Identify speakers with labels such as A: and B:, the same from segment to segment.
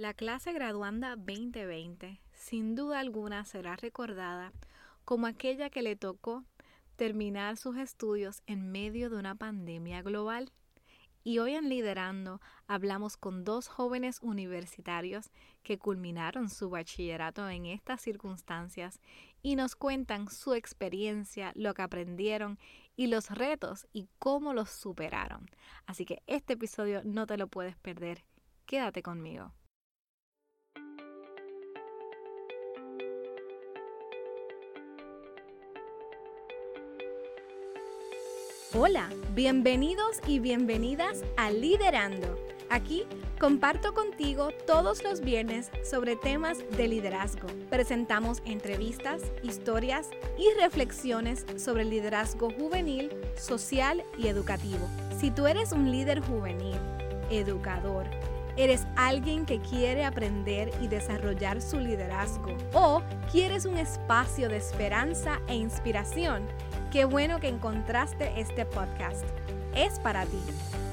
A: La clase graduanda 2020 sin duda alguna será recordada como aquella que le tocó terminar sus estudios en medio de una pandemia global. Y hoy en Liderando hablamos con dos jóvenes universitarios que culminaron su bachillerato en estas circunstancias y nos cuentan su experiencia, lo que aprendieron y los retos y cómo los superaron. Así que este episodio no te lo puedes perder. Quédate conmigo. Hola, bienvenidos y bienvenidas a Liderando. Aquí comparto contigo todos los viernes sobre temas de liderazgo. Presentamos entrevistas, historias y reflexiones sobre el liderazgo juvenil, social y educativo. Si tú eres un líder juvenil, educador, eres alguien que quiere aprender y desarrollar su liderazgo o quieres un espacio de esperanza e inspiración, Qué bueno que encontraste este podcast. Es para ti.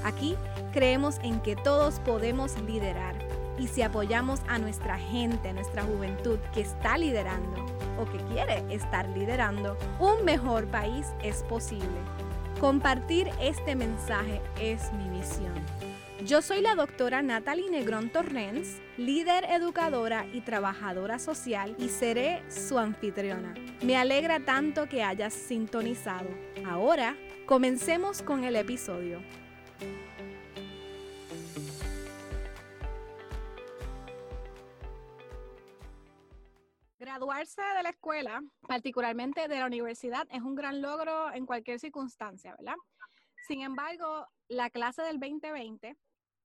A: Aquí creemos en que todos podemos liderar y si apoyamos a nuestra gente, nuestra juventud que está liderando o que quiere estar liderando, un mejor país es posible. Compartir este mensaje es mi misión. Yo soy la doctora Natalie Negrón Torrens, líder educadora y trabajadora social y seré su anfitriona. Me alegra tanto que hayas sintonizado. Ahora, comencemos con el episodio. Graduarse de la escuela, particularmente de la universidad, es un gran logro en cualquier circunstancia, ¿verdad? Sin embargo, la clase del 2020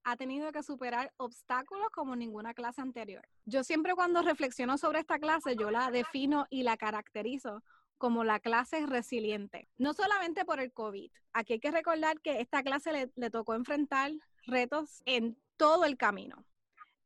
A: ha tenido que superar obstáculos como ninguna clase anterior. Yo siempre cuando reflexiono sobre esta clase, yo la defino y la caracterizo como la clase resiliente, no solamente por el COVID. Aquí hay que recordar que esta clase le, tocó enfrentar retos en todo el camino,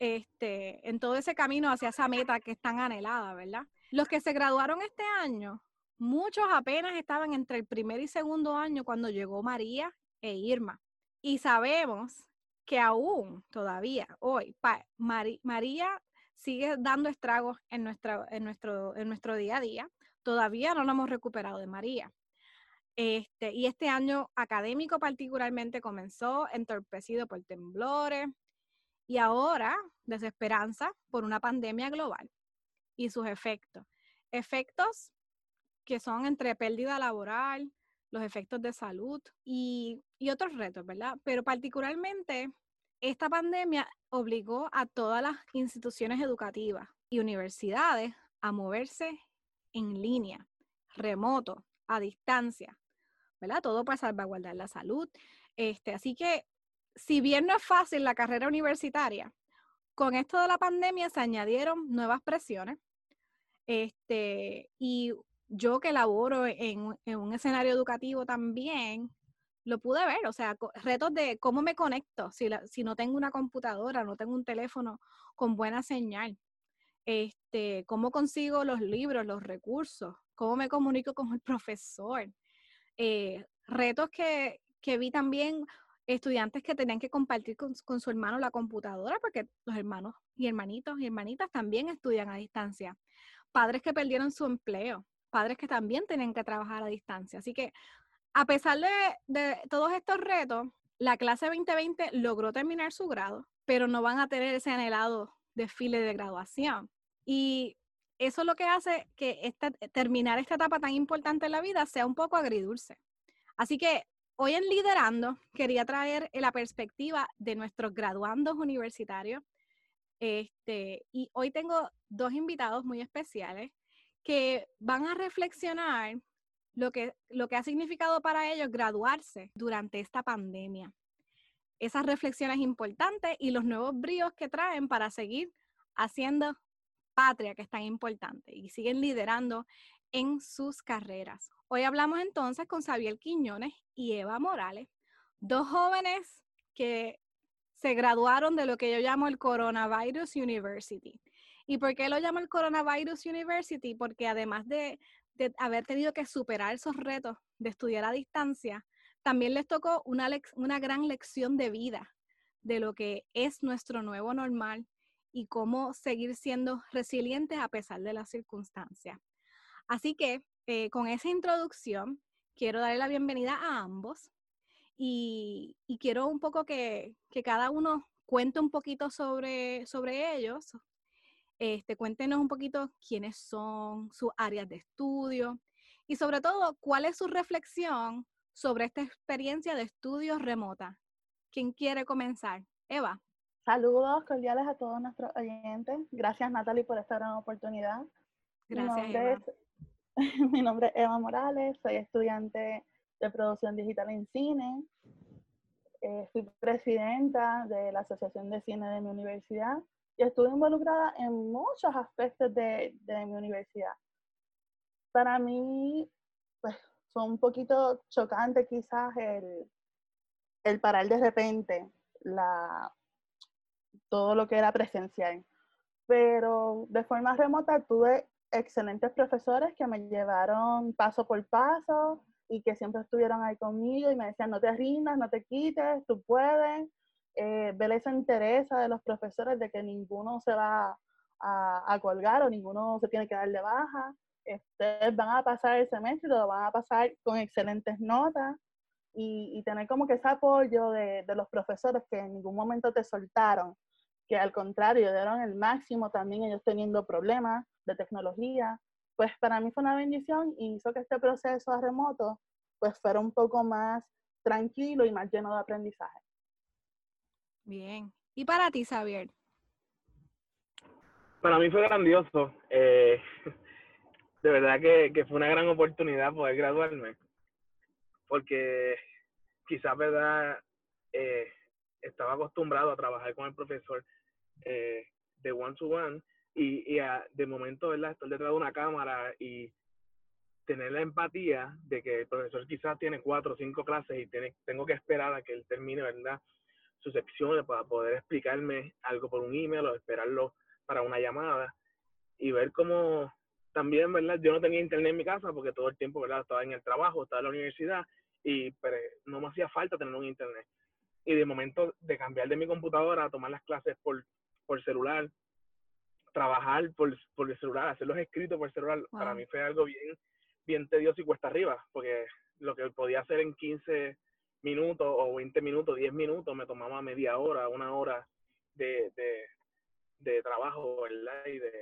A: este, en todo ese camino hacia esa meta que es tan anhelada, ¿verdad? Los que se graduaron este año, muchos apenas estaban entre el primer y segundo año cuando llegó María e Irma. Y sabemos que aún todavía hoy María sigue dando estragos en, nuestra, en, nuestro, en nuestro día a día. Todavía no lo hemos recuperado de María. Este, y este año académico particularmente comenzó entorpecido por temblores y ahora desesperanza por una pandemia global y sus efectos. Efectos que son entre pérdida laboral, los efectos de salud y, otros retos, ¿verdad? Pero particularmente esta pandemia obligó a todas las instituciones educativas y universidades a moverse en línea, remoto, a distancia, ¿verdad? Todo para salvaguardar la salud. Este, así que, si bien no es fácil la carrera universitaria, con esto de la pandemia se añadieron nuevas presiones. Este, y yo que laboro en, un escenario educativo también, lo pude ver, o sea, retos de cómo me conecto si, no tengo una computadora, no tengo un teléfono con buena señal, este, cómo consigo los libros, los recursos, cómo me comunico con el profesor, eh, retos que, que, vi también estudiantes que tenían que compartir con, con su hermano la computadora, porque los hermanos y hermanitos y hermanitas también estudian a distancia, padres que perdieron su empleo, padres que también tienen que trabajar a distancia. Así que a pesar de, todos estos retos, la clase 2020 logró terminar su grado, pero no van a tener ese anhelado desfile de graduación. Y eso es lo que hace que terminar esta etapa tan importante en la vida sea un poco agridulce. Así que hoy en Liderando quería traer la perspectiva de nuestros graduandos universitarios. Este, y hoy tengo dos invitados muy especiales que van a reflexionar lo que, lo que ha significado para ellos graduarse durante esta pandemia. Esas reflexiones importantes y los nuevos bríos que traen para seguir haciendo patria, que es tan importante, y siguen liderando en sus carreras. Hoy hablamos entonces con Xavier Quiñones y Eva Morales, dos jóvenes que se graduaron de lo que yo llamo el Coronavirus University. ¿Y por qué lo llamo el Coronavirus University? Porque además de, haber tenido que superar esos retos de estudiar a distancia, también les tocó una, una gran lección de vida de lo que es nuestro nuevo normal y cómo seguir siendo resilientes a pesar de las circunstancias. Así que eh, con esa introducción, quiero darle la bienvenida a ambos y, quiero un poco que, cada uno cuente un poquito sobre, sobre ellos. Este, cuéntenos un poquito quiénes son, sus áreas de estudio y sobre todo cuál es su reflexión sobre esta experiencia de estudios remota. ¿Quién quiere comenzar? Eva.
B: Saludos cordiales a todos nuestros oyentes. Gracias Natalie por esta gran oportunidad.
A: Gracias. Eva.
B: mi nombre es Eva Morales, soy estudiante de producción digital en cine. Eh, fui presidenta de la Asociación de Cine de mi universidad y estuve involucrada en muchos aspectos de, de mi universidad. Para mí, pues, fue un poquito chocante quizás el, el parar de repente la, todo lo que era presencial. Pero de forma remota tuve excelentes profesores que me llevaron paso por paso y que siempre estuvieron ahí conmigo y me decían, no te rindas, no te quites, tú puedes. Eh, ver esa interés de los profesores de que ninguno se va a, colgar o ninguno se tiene que dar de baja. Ustedes van a pasar el semestre y lo van a pasar con excelentes notas y, y tener como que ese apoyo de, de, los profesores que en ningún momento te soltaron, que al contrario dieron el máximo también ellos teniendo problemas de tecnología, pues para mí fue una bendición y hizo que este proceso a remoto pues fuera un poco más tranquilo y más lleno de aprendizaje.
A: Bien. ¿Y para ti, Xavier?
C: Para mí fue grandioso. Eh, de verdad que, fue una gran oportunidad poder graduarme. Porque quizás, ¿verdad? Eh, estaba acostumbrado a trabajar con el profesor eh, de one to one y, y de momento, ¿verdad? Estar detrás de una cámara y tener la empatía de que el profesor quizás tiene cuatro o cinco clases y tiene, tengo que esperar a que él termine, ¿verdad? Sus secciones para poder explicarme algo por un email o esperarlo para una llamada y ver cómo también, ¿verdad? Yo no tenía internet en mi casa porque todo el tiempo, ¿verdad? Estaba en el trabajo, estaba en la universidad y pero no me hacía falta tener un internet. Y de momento de cambiar de mi computadora a tomar las clases por, por celular, trabajar por, por el celular, hacer los escritos por el celular, para mí fue algo bien, bien tedioso y cuesta arriba, porque lo que podía hacer en 15 minutos o 20 minutos, 10 minutos, me tomaba media hora, una hora de, de, trabajo, ¿verdad? Y de,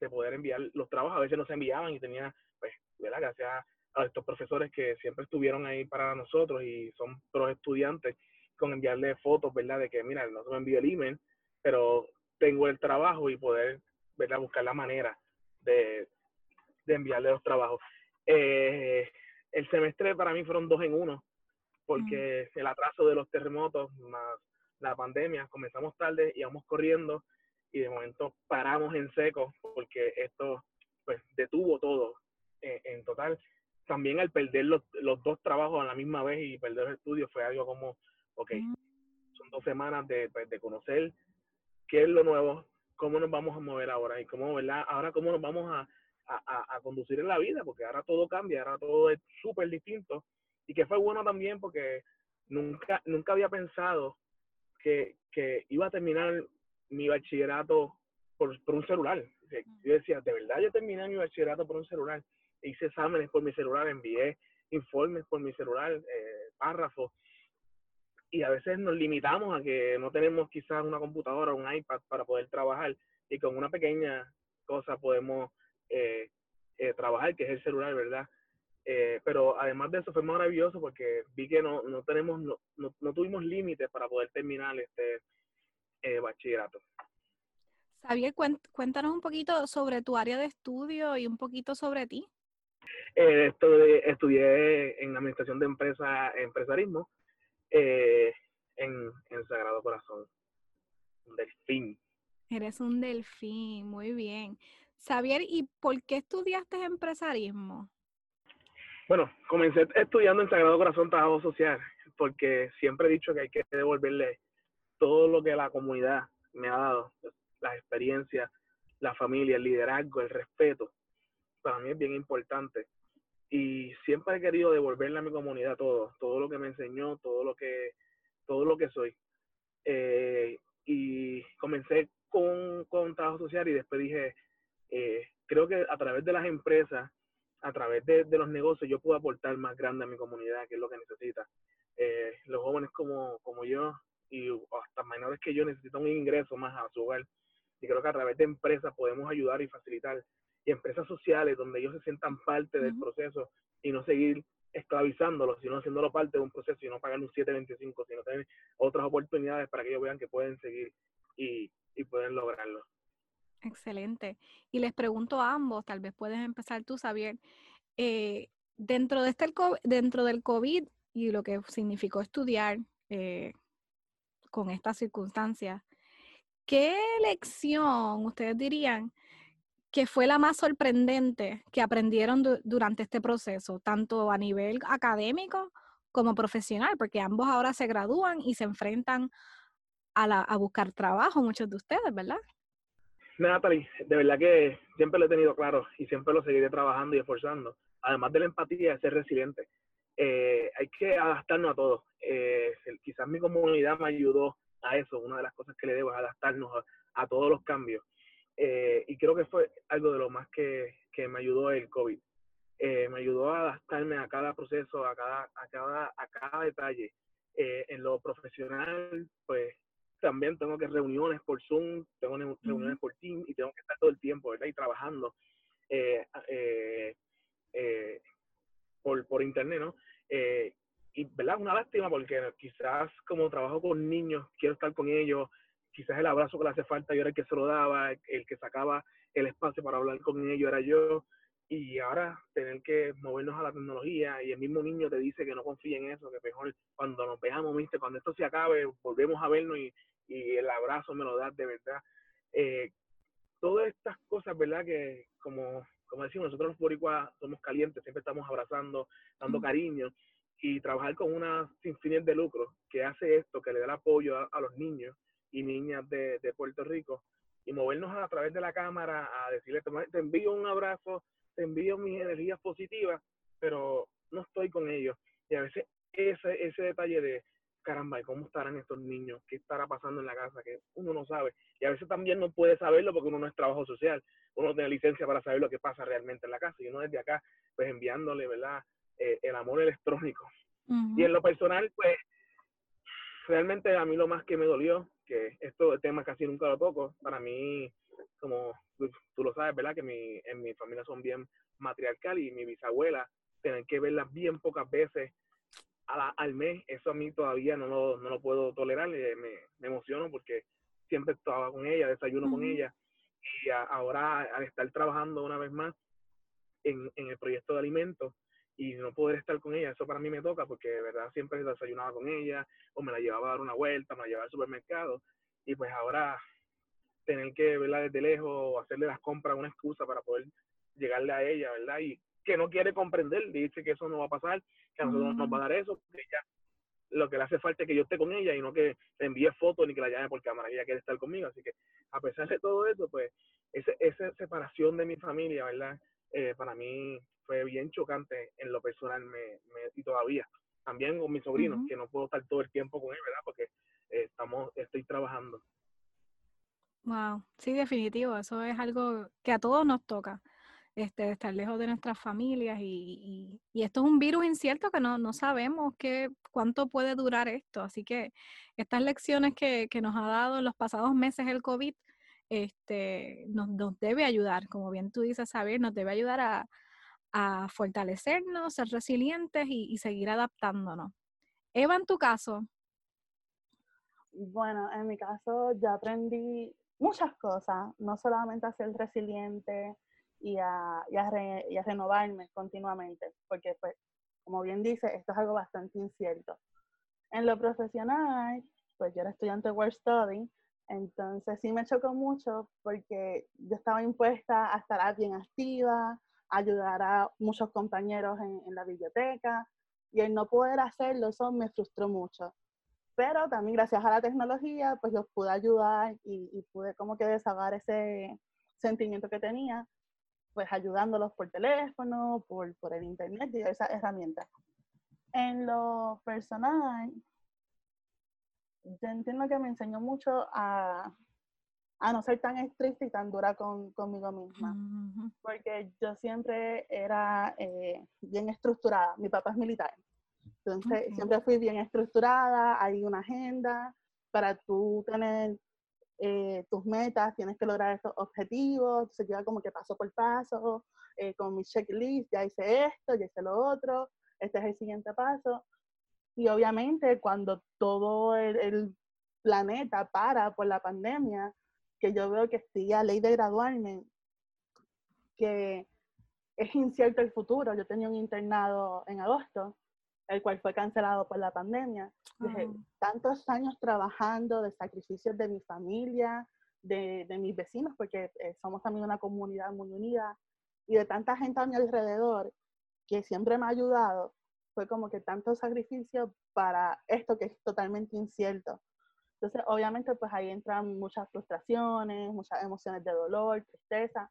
C: de, poder enviar los trabajos. A veces no se enviaban y tenía, pues, ¿verdad? Gracias a estos profesores que siempre estuvieron ahí para nosotros y son pros estudiantes, con enviarle fotos, ¿verdad? De que, mira, no se me envió el email, pero tengo el trabajo y poder ¿verdad? buscar la manera de, de enviarle los trabajos. Eh, el semestre para mí fueron dos en uno, porque el atraso de los terremotos más la pandemia, comenzamos tarde, íbamos corriendo y de momento paramos en seco porque esto pues detuvo todo en total. También al perder los, los, dos trabajos a la misma vez y perder el estudio fue algo como, ok, son dos semanas de, pues, de conocer qué es lo nuevo, cómo nos vamos a mover ahora y cómo, ¿verdad? Ahora cómo nos vamos a, a, a conducir en la vida, porque ahora todo cambia, ahora todo es súper distinto. Y que fue bueno también porque nunca, nunca había pensado que, que iba a terminar mi bachillerato por, por un celular. Yo decía, de verdad yo terminé mi bachillerato por un celular. Hice exámenes por mi celular, envié informes por mi celular, eh, párrafos y a veces nos limitamos a que no tenemos quizás una computadora o un iPad para poder trabajar y con una pequeña cosa podemos eh, eh, trabajar, que es el celular, ¿verdad? Eh, pero además de eso fue maravilloso porque vi que no, no tenemos, no, no, tuvimos límites para poder terminar este bachillerato.
A: Xavier, cuéntanos un poquito sobre tu área de estudio y un poquito sobre ti.
C: estudié, estudié en administración de empresa, empresarismo eh, en, en Sagrado Corazón. Un delfín.
A: Eres un delfín, muy bien. Xavier, ¿y por qué estudiaste empresarismo?
C: Bueno, comencé estudiando en Sagrado Corazón Trabajo Social, porque siempre he dicho que hay que devolverle todo lo que la comunidad me ha dado, las experiencias, la familia, el liderazgo, el respeto. Para mí es bien importante y siempre he querido devolverle a mi comunidad todo, todo lo que me enseñó, todo lo que, todo lo que soy. Eh, y comencé con, con trabajo social y después dije, eh, creo que a través de las empresas, a través de, de, los negocios, yo puedo aportar más grande a mi comunidad, que es lo que necesita. Eh, los jóvenes como, como yo y hasta menores que yo necesitan un ingreso más a su hogar. Y creo que a través de empresas podemos ayudar y facilitar. Y empresas sociales donde ellos se sientan parte del proceso y no seguir esclavizándolos, sino haciéndolo parte de un proceso y no pagar un 725, sino tener otras oportunidades para que ellos vean que pueden seguir y, y pueden lograrlo.
A: Excelente. Y les pregunto a ambos, tal vez puedes empezar tú, Xavier, eh, dentro, de este, dentro del COVID y lo que significó estudiar eh, con estas circunstancias, ¿qué lección ustedes dirían que fue la más sorprendente que aprendieron durante este proceso, tanto a nivel académico como profesional? Porque ambos ahora se gradúan y se enfrentan a, la, a buscar trabajo, muchos de ustedes, ¿verdad?
C: Natalie, de verdad que siempre lo he tenido claro y siempre lo seguiré trabajando y esforzando. Además de la empatía, ser resiliente. Eh, hay que adaptarnos a todo. Eh, quizás mi comunidad me ayudó a eso. Una de las cosas que le debo es adaptarnos a, todos los cambios. Eh, y creo que fue algo de lo más que, que me ayudó el COVID. me ayudó a adaptarme a cada proceso, a cada, a cada, a cada detalle. en lo profesional, pues también tengo que reuniones por Zoom, tengo reuniones por Team y tengo que estar todo el tiempo, ¿verdad? Y trabajando eh, eh, eh, por, por internet, ¿no? y, ¿verdad? Una lástima porque quizás como trabajo con niños, quiero estar con ellos, quizás el abrazo que le hace falta yo era el que se lo daba, el que sacaba el espacio para hablar con ellos era yo, y ahora tener que movernos a la tecnología y el mismo niño te dice que no confíe en eso, que mejor cuando nos veamos, ¿viste? cuando esto se acabe, volvemos a vernos y, y el abrazo me lo das de verdad. Eh, todas estas cosas, ¿verdad? Que como, como decimos, nosotros los boricuas somos calientes, siempre estamos abrazando, dando cariño y trabajar con una sin fines de lucro que hace esto, que le da el apoyo a, los niños y niñas de, de, Puerto Rico y movernos a, través de la cámara a decirle, te envío un abrazo, te envío mis energías positivas, pero no estoy con ellos. Y a veces ese, ese detalle de, caramba, ¿y cómo estarán estos niños? ¿Qué estará pasando en la casa? Que uno no sabe. Y a veces también no puede saberlo porque uno no es trabajo social. Uno no tiene licencia para saber lo que pasa realmente en la casa. Y uno desde acá, pues enviándole, ¿verdad? Eh, el amor electrónico. Y en lo personal, pues, realmente a mí lo más que me dolió, que esto de tema casi nunca lo toco, para mí como tú lo sabes, ¿verdad? Que mi, en mi familia son bien matriarcal y mi bisabuela, tienen que verlas bien pocas veces al mes, eso a mí todavía no lo, no lo puedo tolerar, me, me emociono porque siempre estaba con ella, desayuno con ella. Y ahora al estar trabajando una vez más en, en, el proyecto de alimentos y no poder estar con ella, eso para mí me toca porque de verdad siempre desayunaba con ella o me la llevaba a dar una vuelta, me la llevaba al supermercado y pues ahora tener que verla desde lejos o hacerle las compras una excusa para poder llegarle a ella, ¿verdad? Y que no quiere comprender, dice que eso no va a pasar, que a nosotros nos va a dar eso, que ella lo que le hace falta es que yo esté con ella y no que le envíe fotos ni que la llame por cámara, ella quiere estar conmigo, así que a pesar de todo eso, pues ese, esa separación de mi familia, ¿verdad? Eh, para mí fue bien chocante en lo personal me, y todavía. También con mis sobrinos, que no puedo estar todo el tiempo con él, ¿verdad? Porque eh, estamos, estoy trabajando.
A: Wow, sí, definitivo, eso es algo que a todos nos toca, este, estar lejos de nuestras familias y, y, esto es un virus incierto que no, no sabemos qué, cuánto puede durar esto, así que estas lecciones que, que nos ha dado en los pasados meses el COVID este, nos, debe ayudar, como bien tú dices, saber, nos debe ayudar a, fortalecernos, ser resilientes y, seguir adaptándonos. Eva, en tu caso.
B: Bueno, en mi caso ya aprendí muchas cosas, no solamente a ser resiliente y a, y a, renovarme continuamente, porque pues, como bien dice, esto es algo bastante incierto. En lo profesional, pues yo era estudiante de World Study, entonces sí me chocó mucho porque yo estaba impuesta a estar bien activa, a ayudar a muchos compañeros en, la biblioteca, y el no poder hacerlo, eso me frustró mucho pero también gracias a la tecnología, pues los pude ayudar y, pude como que desahogar ese sentimiento que tenía, pues ayudándolos por teléfono, por, por el internet y esas herramientas. En lo personal, yo entiendo que me enseñó mucho a, a no ser tan estricta y tan dura con, conmigo misma. Porque yo siempre era eh, bien estructurada. Mi papá es militar. Entonces, siempre fui bien estructurada. Hay una agenda para tú tener eh, tus metas, tienes que lograr estos objetivos. Se lleva como que paso por paso, eh, con mi checklist. Ya hice esto, ya hice lo otro. Este es el siguiente paso. Y obviamente, cuando todo el planeta para por la pandemia, que yo veo que estoy a ley de graduarme, que es incierto el futuro. Yo tenía un internado en agosto, el cual fue cancelado por la pandemia. tantos años trabajando de sacrificios de mi familia, de, de mis vecinos, porque eh, somos también una comunidad muy unida, y de tanta gente a mi alrededor que siempre me ha ayudado, fue como que tanto sacrificio para esto que es totalmente incierto. Entonces, obviamente, pues ahí entran muchas frustraciones, muchas emociones de dolor, tristeza,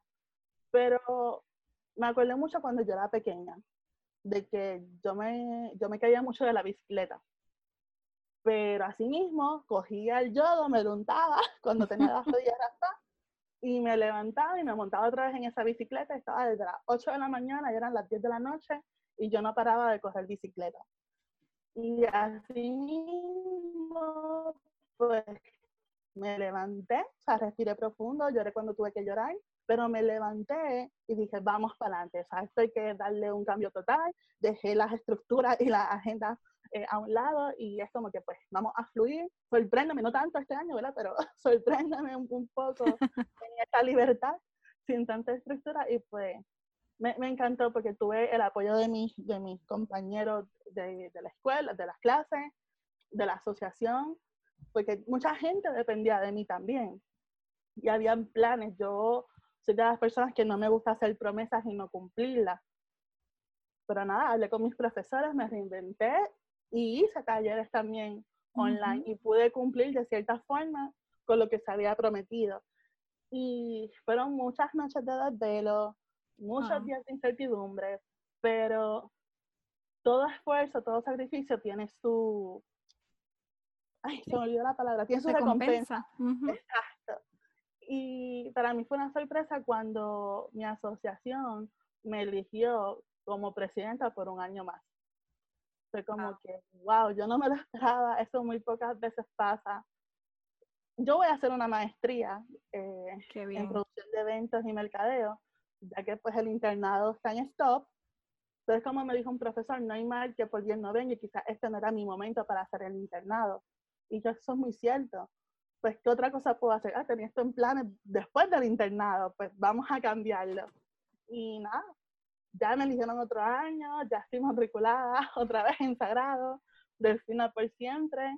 B: pero me acuerdo mucho cuando yo era pequeña, de que yo me, yo me caía mucho de la bicicleta. Pero asimismo, cogía el yodo, me untaba cuando tenía las rodillas raspadas y me levantaba y me montaba otra vez en esa bicicleta. Estaba desde las 8 de la mañana y eran las 10 de la noche y yo no paraba de correr bicicleta. Y así mismo pues me levanté, o sea, respiré profundo, lloré cuando tuve que llorar, pero me levanté y dije, vamos para adelante, o sea, esto hay que darle un cambio total, dejé las estructuras y las agendas eh, a un lado y es como que pues vamos a fluir, sorpréndeme, no tanto este año, ¿verdad? Pero sorpréndeme un, poco en esta libertad sin tanta estructura y pues me, me, encantó porque tuve el apoyo de mis, de mis compañeros de, de la escuela, de las clases, de la asociación, porque mucha gente dependía de mí también. Y habían planes. Yo soy de las personas que no me gusta hacer promesas y no cumplirlas. Pero nada, hablé con mis profesores, me reinventé y hice talleres también online y pude cumplir de cierta forma con lo que se había prometido. Y fueron muchas noches de desvelo, muchos días de incertidumbre, pero todo esfuerzo, todo sacrificio tiene su, ay, se me olvidó la palabra, tiene su recompensa. Exacto. Y para mí fue una sorpresa cuando mi asociación me eligió como presidenta por un año más. Fue como que, wow, yo no me lo esperaba, eso muy pocas veces pasa. Yo voy a hacer una maestría eh, en producción de eventos y mercadeo, ya que pues el internado está en stop. Entonces, como me dijo un profesor, no hay mal que por bien no venga y quizás este no era mi momento para hacer el internado. Y yo, eso es muy cierto. Pues, ¿qué otra cosa puedo hacer? Ah, tenía esto en planes después del internado, pues vamos a cambiarlo. Y nada, ya me eligieron otro año, ya estoy matriculada otra vez en Sagrado, Delfina por siempre,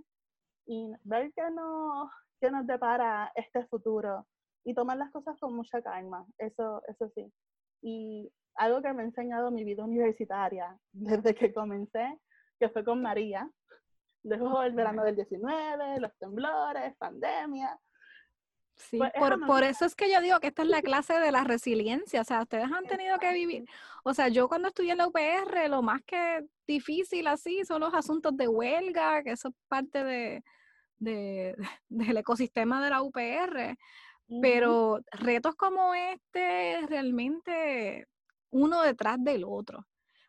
B: y ver qué nos, qué nos depara este futuro y tomar las cosas con mucha calma, eso, eso sí. Y algo que me ha enseñado mi vida universitaria desde que comencé, que fue con María, Dejó el verano del 19, los temblores, pandemia.
A: Sí, pues, por, por, eso es que yo digo que esta es la clase de la resiliencia, o sea, ustedes han tenido que vivir, o sea, yo cuando estudié en la UPR, lo más que difícil así son los asuntos de huelga, que eso es parte de, de del ecosistema de la UPR, pero retos como este, realmente uno detrás del otro.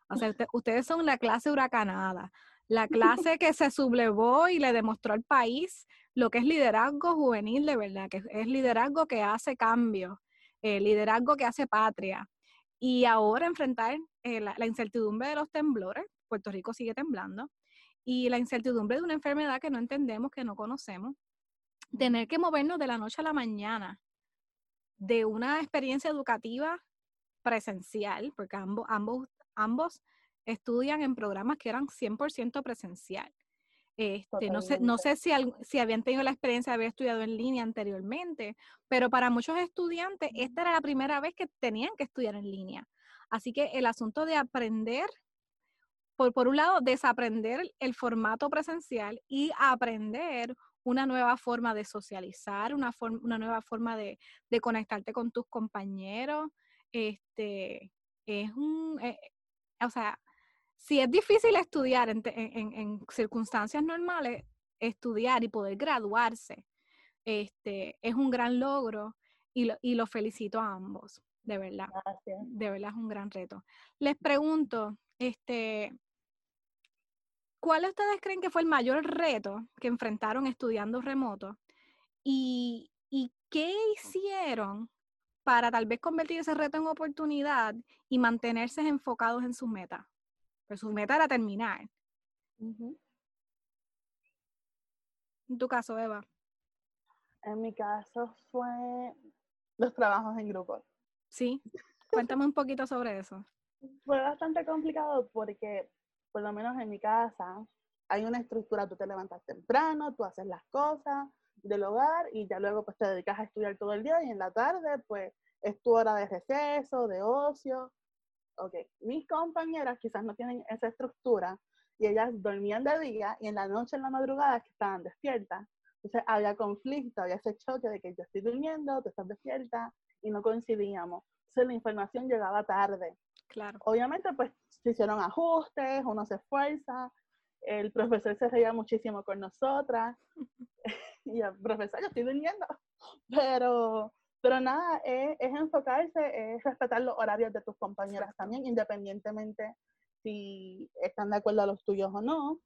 A: O sea, ustedes son la clase huracanada la clase que se sublevó y le demostró al país lo que es liderazgo juvenil de verdad, que es liderazgo que hace cambio, eh, liderazgo que hace patria. Y ahora enfrentar eh, la, incertidumbre de los temblores, Puerto Rico sigue temblando, y la incertidumbre de una enfermedad que no entendemos, que no conocemos, tener que movernos de la noche a la mañana de una experiencia educativa presencial, porque ambos, ambos, ambos estudian en programas que eran 100% presencial. Este, no sé, no sé si, si habían tenido la experiencia de haber estudiado en línea anteriormente, pero para muchos estudiantes esta era la primera vez que tenían que estudiar en línea. Así que el asunto de aprender, por, por un lado, desaprender el formato presencial y aprender una nueva forma de socializar, una, una nueva forma de, de, conectarte con tus compañeros, este, es un, eh, o sea, si es difícil estudiar en, circunstancias normales, estudiar y poder graduarse este, es un gran logro y lo, y lo felicito a ambos, de verdad.
B: Gracias.
A: De verdad es un gran reto. Les pregunto, este, ¿cuál ustedes creen que fue el mayor reto que enfrentaron estudiando remoto? ¿Y, y qué hicieron para tal vez convertir ese reto en oportunidad y mantenerse enfocados en sus metas? Pues su meta era terminar. En tu caso, Eva.
B: En mi caso fue los trabajos en grupo.
A: Sí, cuéntame un poquito sobre eso.
B: Fue bastante complicado porque, por lo menos en mi casa, hay una estructura, tú te levantas temprano, tú haces las cosas del hogar y ya luego pues te dedicas a estudiar todo el día y en la tarde pues es tu hora de receso, de ocio. Ok, mis compañeras quizás no tienen esa estructura y ellas dormían de día y en la noche, en la madrugada, que estaban despiertas. Entonces había conflicto, había ese choque de que yo estoy durmiendo, tú estás despierta y no coincidíamos. Entonces la información llegaba tarde.
A: Claro.
B: Obviamente pues se hicieron ajustes, uno se esfuerza, el profesor se reía muchísimo con nosotras y el profesor, yo estoy durmiendo. Pero, pero nada, es, es enfocarse, es respetar los horarios de tus compañeras también, independientemente si están de acuerdo a los tuyos o no.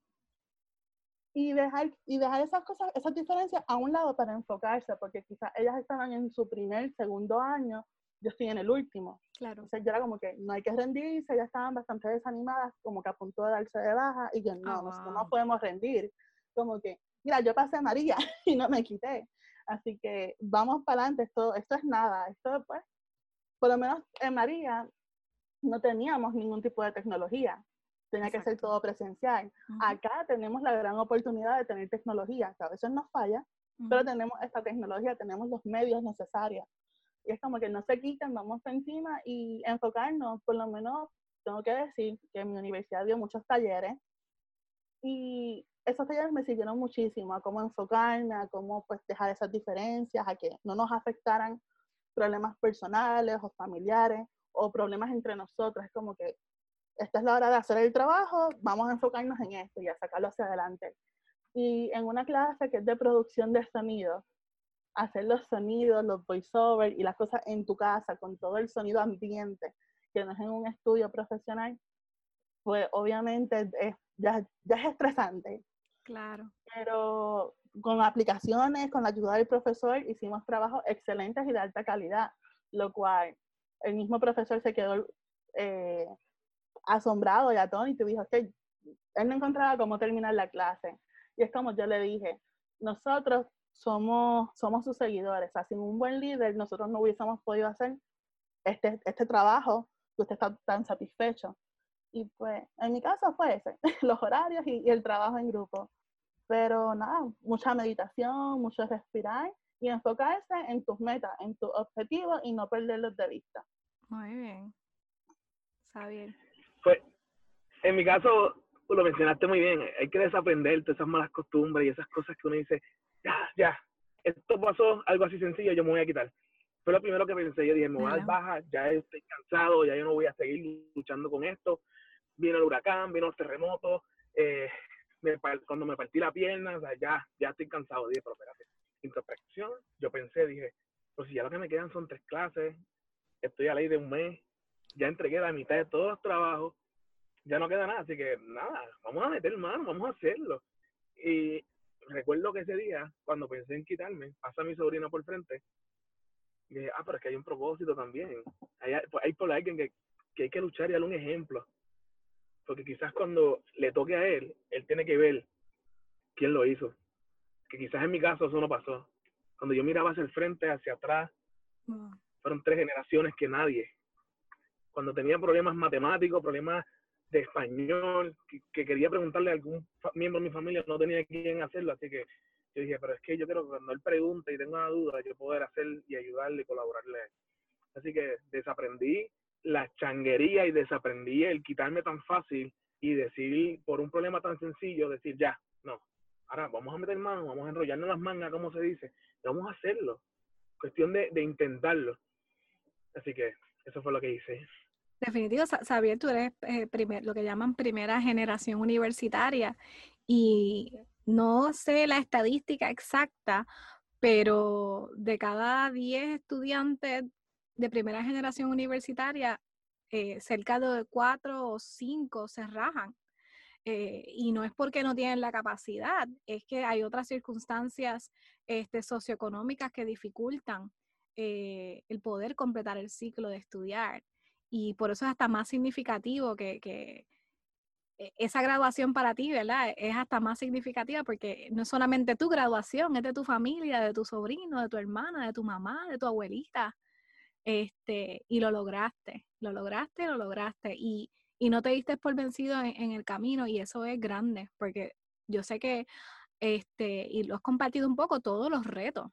B: Y dejar, y dejar esas cosas, esas diferencias a un lado para enfocarse, porque quizás ellas estaban en su primer, segundo año, yo estoy en el último.
A: Claro.
B: Entonces yo era como que no hay que rendirse, ya estaban bastante desanimadas, como que a punto de darse de baja, y yo no,
A: Oh,
B: nosotros
A: wow.
B: no podemos rendir. Como que, mira, yo pasé María y no me quité. Así que vamos para adelante, esto, esto es nada, esto pues, por lo menos en María no teníamos ningún tipo de tecnología, tenía que ser
A: Exacto.
B: todo presencial.
A: Ujú,
B: Acá tenemos la gran oportunidad de tener tecnología, que a veces nos falla, pero
A: ujú.
B: tenemos esta tecnología, tenemos los medios necesarios. Y es como que no se quiten, vamos encima y enfocarnos, por lo menos tengo que decir que mi universidad dio muchos talleres y esos talleres me sirvieron muchísimo a cómo enfocarme, a cómo pues dejar esas diferencias, a que no nos afectaran problemas personales o familiares o problemas entre nosotros. Es como que esta es la hora de hacer el trabajo, vamos a enfocarnos en esto y a sacarlo hacia adelante. Y en una clase que es de producción de sonido, hacer los sonidos, los voiceovers y las cosas en tu casa con todo el sonido ambiente, que no es en un estudio profesional, pues obviamente es, ya, ya es estresante.
A: Claro.
B: Pero con aplicaciones, con la ayuda del profesor, hicimos trabajos excelentes y de alta calidad, lo cual el mismo profesor se quedó eh, asombrado y atónito y dijo que él no encontraba cómo terminar la clase. Y es como yo le dije, nosotros somos, somos sus seguidores, o sea, sin un buen líder nosotros no hubiésemos podido hacer este, este trabajo que usted está tan satisfecho. Y pues en mi caso fue ese, los horarios y, y el trabajo en grupo. Pero nada, mucha meditación, mucho respirar y enfocarse en tus metas, en tus objetivos y no perderlos de vista.
A: Muy bien. Está bien.
C: Pues, en mi caso, tú lo mencionaste muy bien, hay que desaprender todas esas malas costumbres y esas cosas que uno dice, ya, ya, esto pasó, algo así sencillo, yo me voy a quitar. Fue lo primero que pensé, yo dije, me voy a dar baja, ya estoy cansado, ya yo no voy a seguir luchando con esto. Vino el huracán, vino el terremoto, eh, me cuando me partí la pierna, o sea, ya, ya estoy cansado. Dije, pero espérate, introspección, yo pensé, dije, pues si ya lo que me quedan son tres clases, estoy a ley de un mes, ya entregué la mitad de todos los trabajos, ya no queda nada, así que nada, vamos a meter mano, vamos a hacerlo. Y recuerdo que ese día, cuando pensé en quitarme, pasa mi sobrino por frente, y dije, ah, pero es que hay un propósito también. Hay, hay por alguien que, que hay que luchar y darle un ejemplo. Porque quizás cuando le toque a él, él tiene que ver quién lo hizo. Que quizás en mi caso eso no pasó. Cuando yo miraba hacia el frente, hacia atrás, fueron tres generaciones que nadie. Cuando tenía problemas matemáticos, problemas de español, que, que quería preguntarle a algún miembro de mi familia, no tenía quien hacerlo, así que yo dije, pero es que yo quiero que cuando él pregunte y tenga una duda, yo poder hacer y ayudarle y colaborarle. Así que desaprendí la changuería y desaprendí el quitarme tan fácil y decir, por un problema tan sencillo, decir, ya, no, ahora vamos a meter mano, vamos a enrollarnos las mangas, como se dice, vamos a hacerlo. Cuestión de, de intentarlo. Así que eso fue lo que hice.
A: Definitivo, Xavier, tú eres eh, lo que llaman primera generación universitaria y no sé la estadística exacta, pero de cada 10 estudiantes de primera generación universitaria, eh, cerca de 4 o 5 se rajan. Eh, y no es porque no tienen la capacidad, es que hay otras circunstancias este, socioeconómicas que dificultan el poder completar el ciclo de estudiar. Y por eso es hasta más significativo que, que e, esa graduación para ti, ¿verdad? Es hasta más significativa porque no es solamente tu graduación, es de tu familia, de tu sobrino, de tu hermana, de tu mamá, de tu abuelita. Este, y lo lograste, lo lograste, lo lograste. Y, y no te diste por vencido en, el camino y eso es grande porque yo sé que, este, y lo has compartido un poco, todos los retos,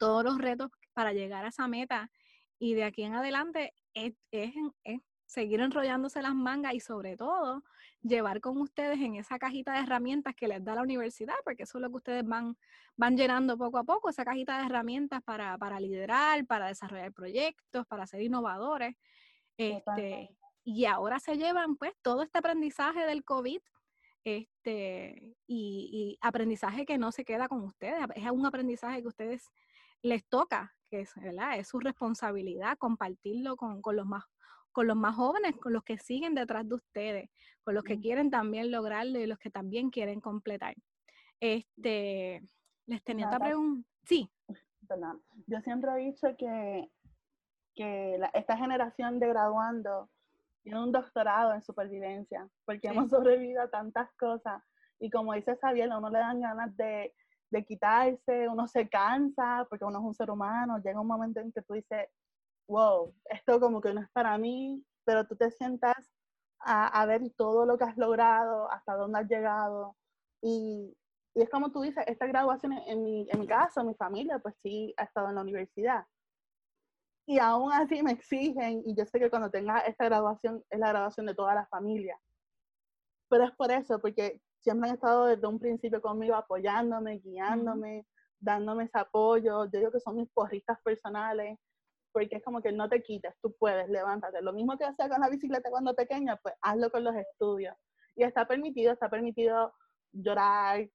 A: todos los retos para llegar a esa meta y de aquí en adelante es, es, es seguir enrollándose las mangas y sobre todo llevar con ustedes en esa cajita de herramientas que les da la universidad, porque eso es lo que ustedes van, van llenando poco a poco, esa cajita de herramientas para, para liderar, para desarrollar proyectos, para ser innovadores. Este, y ahora se llevan pues todo este aprendizaje del COVID este, y, aprendizaje que no se queda con ustedes, es un aprendizaje que ustedes les toca, que es, ¿verdad? es su responsabilidad compartirlo con, con los más con los más jóvenes, con los que siguen detrás de ustedes, con los que quieren también lograrlo y los que también quieren completar. Este, les tenía otra pregunta. Sí.
B: Yo siempre he dicho que, que esta generación de graduando tiene un doctorado en supervivencia, porque hemos sobrevivido a tantas cosas. Y como dice Xavier, a uno le dan ganas de, de quitarse, uno se cansa, porque uno es un ser humano, llega un momento en que tú dices, wow, esto como que no es para mí, pero tú te sientas a, ver todo lo que has logrado, hasta dónde has llegado. Y, y es como tú dices, esta graduación en mi, en mi caso, mi familia, pues sí, ha estado en la universidad. Y aún así me exigen, y yo sé que cuando tenga esta graduación es la graduación de toda la familia. Pero es por eso, porque siempre han estado desde un principio conmigo apoyándome, guiándome, dándome ese apoyo. Yo digo que son mis porristas personales porque es como que no te quites, tú puedes, levántate. Lo mismo que hacía con la bicicleta cuando pequeña, pues hazlo con los estudios. Y está permitido, está permitido llorar,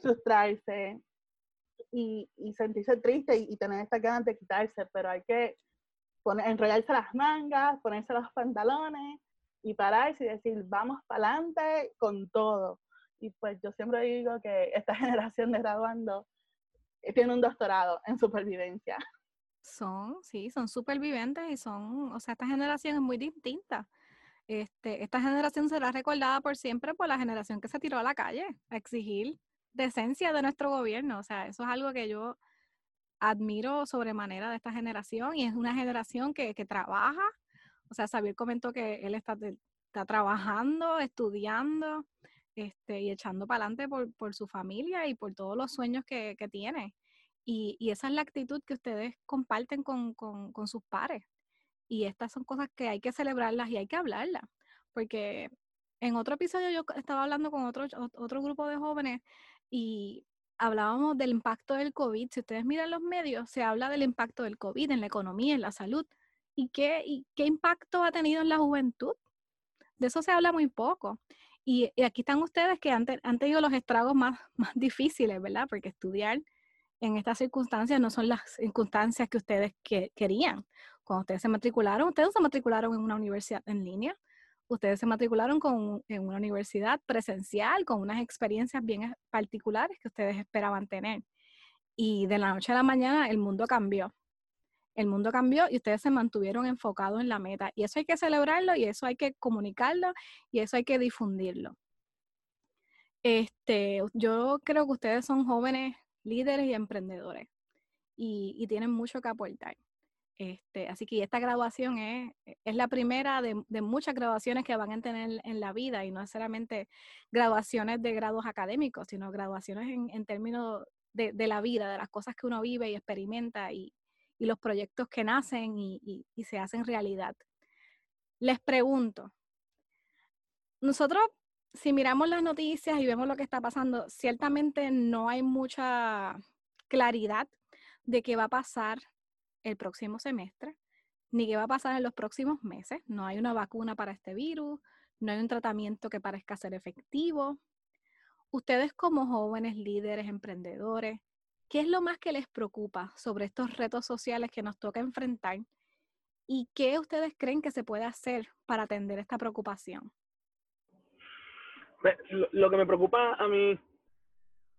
B: frustrarse y, y sentirse triste y, tener esta ganas de quitarse, pero hay que poner, enrollarse las mangas, ponerse los pantalones y pararse y decir, vamos para adelante con todo. Y pues yo siempre digo que esta generación de graduando tiene un doctorado en supervivencia.
A: Son, sí, son supervivientes y son, o sea, esta generación es muy distinta. Este, esta generación será recordada por siempre por la generación que se tiró a la calle a exigir decencia de nuestro gobierno. O sea, eso es algo que yo admiro sobremanera de esta generación y es una generación que, que trabaja. O sea, Xavier comentó que él está, está trabajando, estudiando este, y echando para adelante por, por, su familia y por todos los sueños que, que tiene. Y, esa es la actitud que ustedes comparten con, sus pares. Y estas son cosas que hay que celebrarlas y hay que hablarlas. Porque en otro episodio yo estaba hablando con otro, otro grupo de jóvenes y hablábamos del impacto del COVID. Si ustedes miran los medios, se habla del impacto del COVID en la economía, en la salud. ¿Y qué, y qué impacto ha tenido en la juventud? De eso se habla muy poco. Y, aquí están ustedes que han, tenido los estragos más, más difíciles, ¿verdad? Porque estudiar en estas circunstancias no son las circunstancias que ustedes querían. Cuando ustedes se matricularon, ustedes se matricularon en una universidad en línea, ustedes se matricularon con, en una universidad presencial, con unas experiencias bien particulares que ustedes esperaban tener. Y de la noche a la mañana el mundo cambió. El mundo cambió y ustedes se mantuvieron enfocados en la meta. Y eso hay que celebrarlo y eso hay que comunicarlo y eso hay que difundirlo. Este, yo creo que ustedes son jóvenes líderes y emprendedores y, tienen mucho que aportar. Este, así que esta graduación es, es la primera de, muchas graduaciones que van a tener en la vida y no necesariamente graduaciones de grados académicos, sino graduaciones en, términos de, la vida, de las cosas que uno vive y experimenta y, los proyectos que nacen y, y se hacen realidad. Les pregunto, nosotros si miramos las noticias y vemos lo que está pasando, ciertamente no hay mucha claridad de qué va a pasar el próximo semestre, ni qué va a pasar en los próximos meses. No hay una vacuna para este virus, no hay un tratamiento que parezca ser efectivo. ustedes como jóvenes líderes, emprendedores, ¿qué es lo más que les preocupa sobre estos retos sociales que nos toca enfrentar? ¿Y qué ustedes creen que se puede hacer para atender esta preocupación?
C: Lo, que me preocupa a mí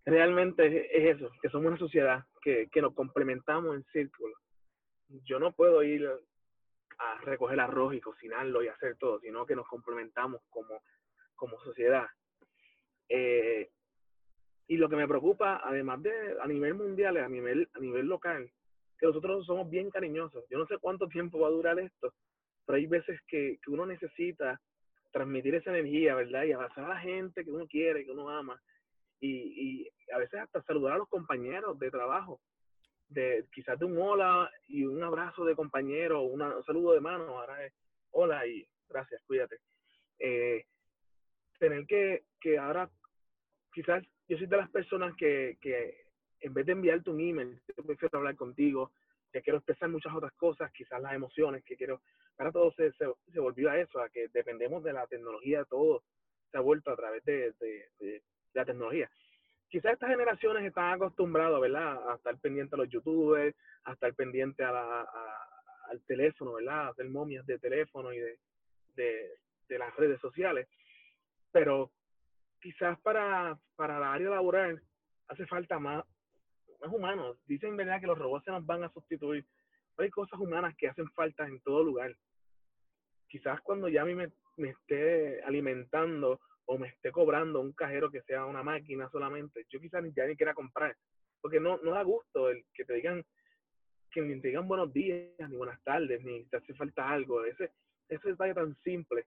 C: realmente es eso, que somos una sociedad que, que nos complementamos en círculos. Yo no puedo ir a recoger arroz y cocinarlo y hacer todo, sino que nos complementamos como, como sociedad. Eh, y lo que me preocupa, además de a nivel mundial, a nivel, a nivel local, que nosotros somos bien cariñosos. Yo no sé cuánto tiempo va a durar esto, pero hay veces que, que uno necesita transmitir esa energía, ¿verdad? Y abrazar a la gente que uno quiere, que uno ama. Y, y a veces hasta saludar a los compañeros de trabajo de quizás de un hola y un abrazo de compañero, un saludo de mano, ahora es hola y gracias, cuídate. Eh, tener que, que ahora, quizás yo soy de las personas que, que en vez de enviarte un email, yo prefiero hablar contigo, que quiero expresar muchas otras cosas, quizás las emociones, que quiero, ahora todo se, se, se volvió a eso, a que dependemos de la tecnología, todo se ha vuelto a través de, de, de la tecnología quizás estas generaciones están acostumbradas, ¿verdad? A estar pendientes a los youtubers, a estar pendientes a al teléfono, ¿verdad? A hacer momias de teléfono y de, de, las redes sociales. Pero quizás para, para la área laboral hace falta más, más humanos. Dicen, ¿verdad? Que los robots se nos van a sustituir. Hay cosas humanas que hacen falta en todo lugar. Quizás cuando ya a mí me, me esté alimentando o me esté cobrando un cajero que sea una máquina solamente, yo quizás ya ni quiera comprar, porque no, no da gusto el que te digan que ni te digan buenos días, ni buenas tardes, ni te hace falta algo, ese, ese detalle tan simple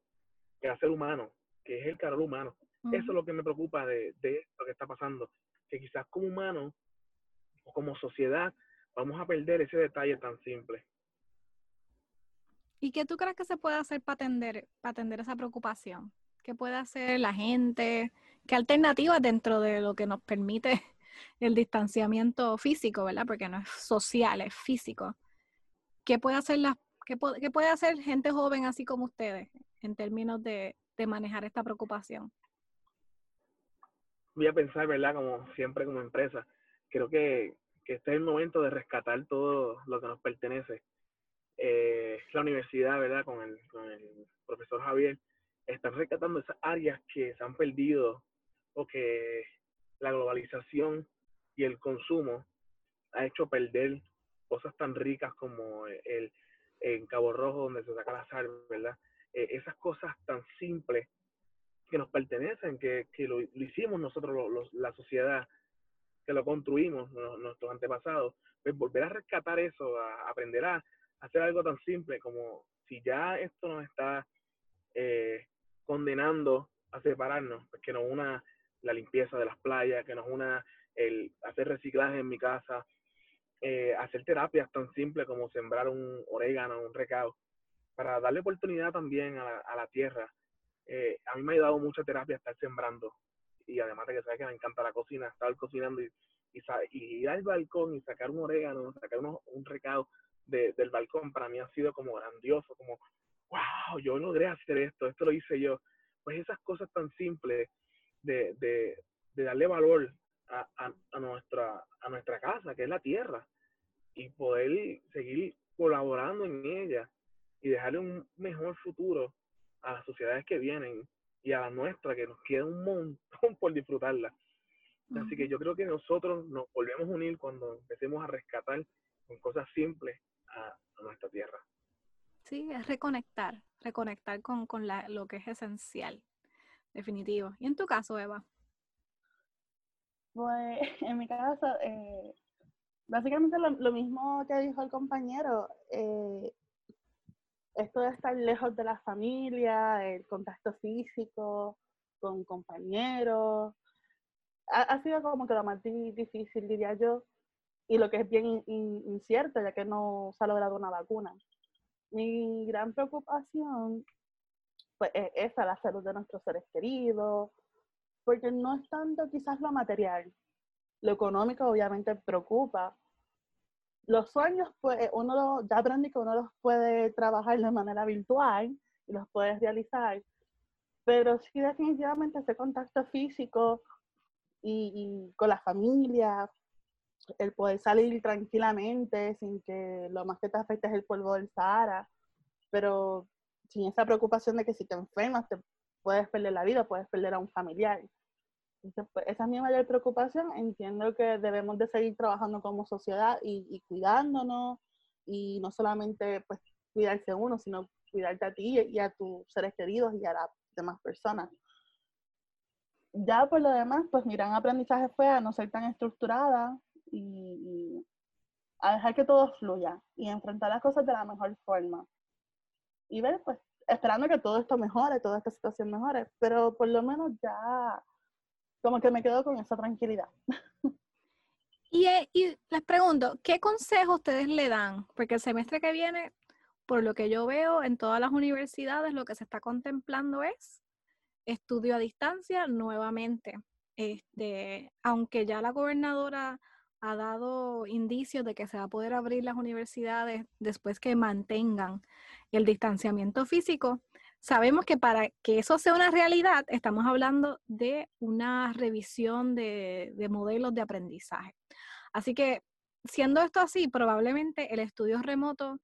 C: que hace el humano, que es el calor humano. Eso es lo que me preocupa de, de lo que está pasando, que quizás como humano o como sociedad vamos a perder ese detalle tan simple.
A: ¿Y qué tú crees que se puede hacer para atender, para atender esa preocupación? ¿Qué puede hacer la gente? ¿Qué alternativas dentro de lo que nos permite el distanciamiento físico, verdad? Porque no es social, es físico. ¿Qué puede hacer, la, qué, puede hacer gente joven así como ustedes en términos de, manejar esta preocupación?
C: Voy a pensar, ¿verdad? Como siempre como empresa, creo que, este es el momento de rescatar todo lo que nos pertenece. Eh, la universidad, ¿verdad? Con el, con el profesor Javier, están rescatando esas áreas que se han perdido o que la globalización y el consumo ha hecho perder cosas tan ricas como el en Cabo Rojo donde se saca la sal, ¿verdad? Eh, esas cosas tan simples que nos pertenecen, que, que lo, hicimos nosotros, la sociedad, que lo construimos, nuestros antepasados, pues volver a rescatar eso, a, aprender a, hacer algo tan simple como si ya esto nos está eh, condenando a separarnos, pues, que nos una la limpieza de las playas, que nos una el hacer reciclaje en mi casa, eh, hacer terapias tan simples como sembrar un orégano, un recao, para darle oportunidad también a la, tierra. Eh, a mí me ha ayudado mucha terapia estar sembrando y además de que sabes que me encanta la cocina, estar cocinando y, y, ir al balcón y sacar un orégano, sacar un recao del balcón, para mí ha sido como grandioso, como wow, yo logré hacer esto, esto lo hice yo. Pues esas cosas tan simples de, de, de darle valor a, a, nuestra, a nuestra casa, que es la tierra, y poder seguir colaborando en ella y dejarle un mejor futuro a las sociedades que vienen y a la nuestra, que nos queda un montón por disfrutarla. Así que yo creo que nosotros nos volvemos a unir cuando empecemos a rescatar con cosas simples a nuestra tierra.
A: Sí, es reconectar, reconectar con, con la, lo que es esencial, definitivo. ¿Y en tu caso, Eva?
B: Pues en mi caso, eh, básicamente lo, mismo que dijo el compañero, eh, esto de estar lejos de la familia, el contacto físico con compañeros, ha, sido como que lo más difícil, diría yo, y lo que es bien incierto, ya que no se ha logrado una vacuna. Mi gran preocupación pues, es esa, la salud de nuestros seres queridos, porque no es tanto quizás lo material. Lo económico obviamente preocupa. Los sueños, pues uno ya aprendí que uno los puede trabajar de manera virtual y los puedes realizar, pero sí definitivamente ese contacto físico y, con la familia, el poder salir tranquilamente sin que lo más que te afecte es el polvo del Sahara, pero sin esa preocupación de que si te enfermas te puedes perder la vida, puedes perder a un familiar. Pues, esa es mi mayor preocupación. Entiendo que debemos de seguir trabajando como sociedad y, y cuidándonos y no solamente pues cuidarse uno, sino cuidarte a ti y a tus seres queridos y a las demás personas. Ya por lo demás, pues mi gran aprendizaje fue a no ser tan estructurada y, a dejar que todo fluya y enfrentar las cosas de la mejor forma. Y ver, pues, esperando que todo esto mejore, toda esta situación mejore, pero por lo menos ya como que me quedo con esa tranquilidad.
A: Y, eh, y, les pregunto, ¿qué consejos ustedes le dan? Porque el semestre que viene, por lo que yo veo en todas las universidades, lo que se está contemplando es estudio a distancia nuevamente. Este, aunque ya la gobernadora ha dado indicios de que se va a poder abrir las universidades después que mantengan el distanciamiento físico, sabemos que para que eso sea una realidad, estamos hablando de una revisión de, de modelos de aprendizaje. Así que, siendo esto así, probablemente el estudio remoto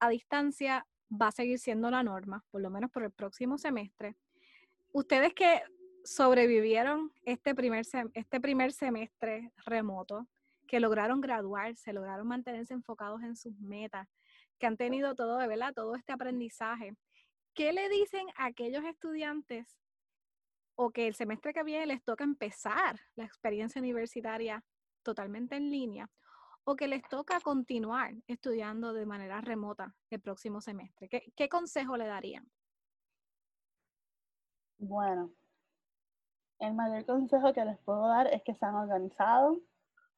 A: a distancia va a seguir siendo la norma, por lo menos por el próximo semestre. Ustedes que sobrevivieron este primer, este primer semestre remoto, que lograron graduarse, lograron mantenerse enfocados en sus metas, que han tenido todo, ¿verdad? Todo este aprendizaje. ¿Qué le dicen a aquellos estudiantes o que el semestre que viene les toca empezar la experiencia universitaria totalmente en línea o que les toca continuar estudiando de manera remota el próximo semestre? ¿Qué, consejo le darían?
B: Bueno, el mayor consejo que les puedo dar es que sean organizados,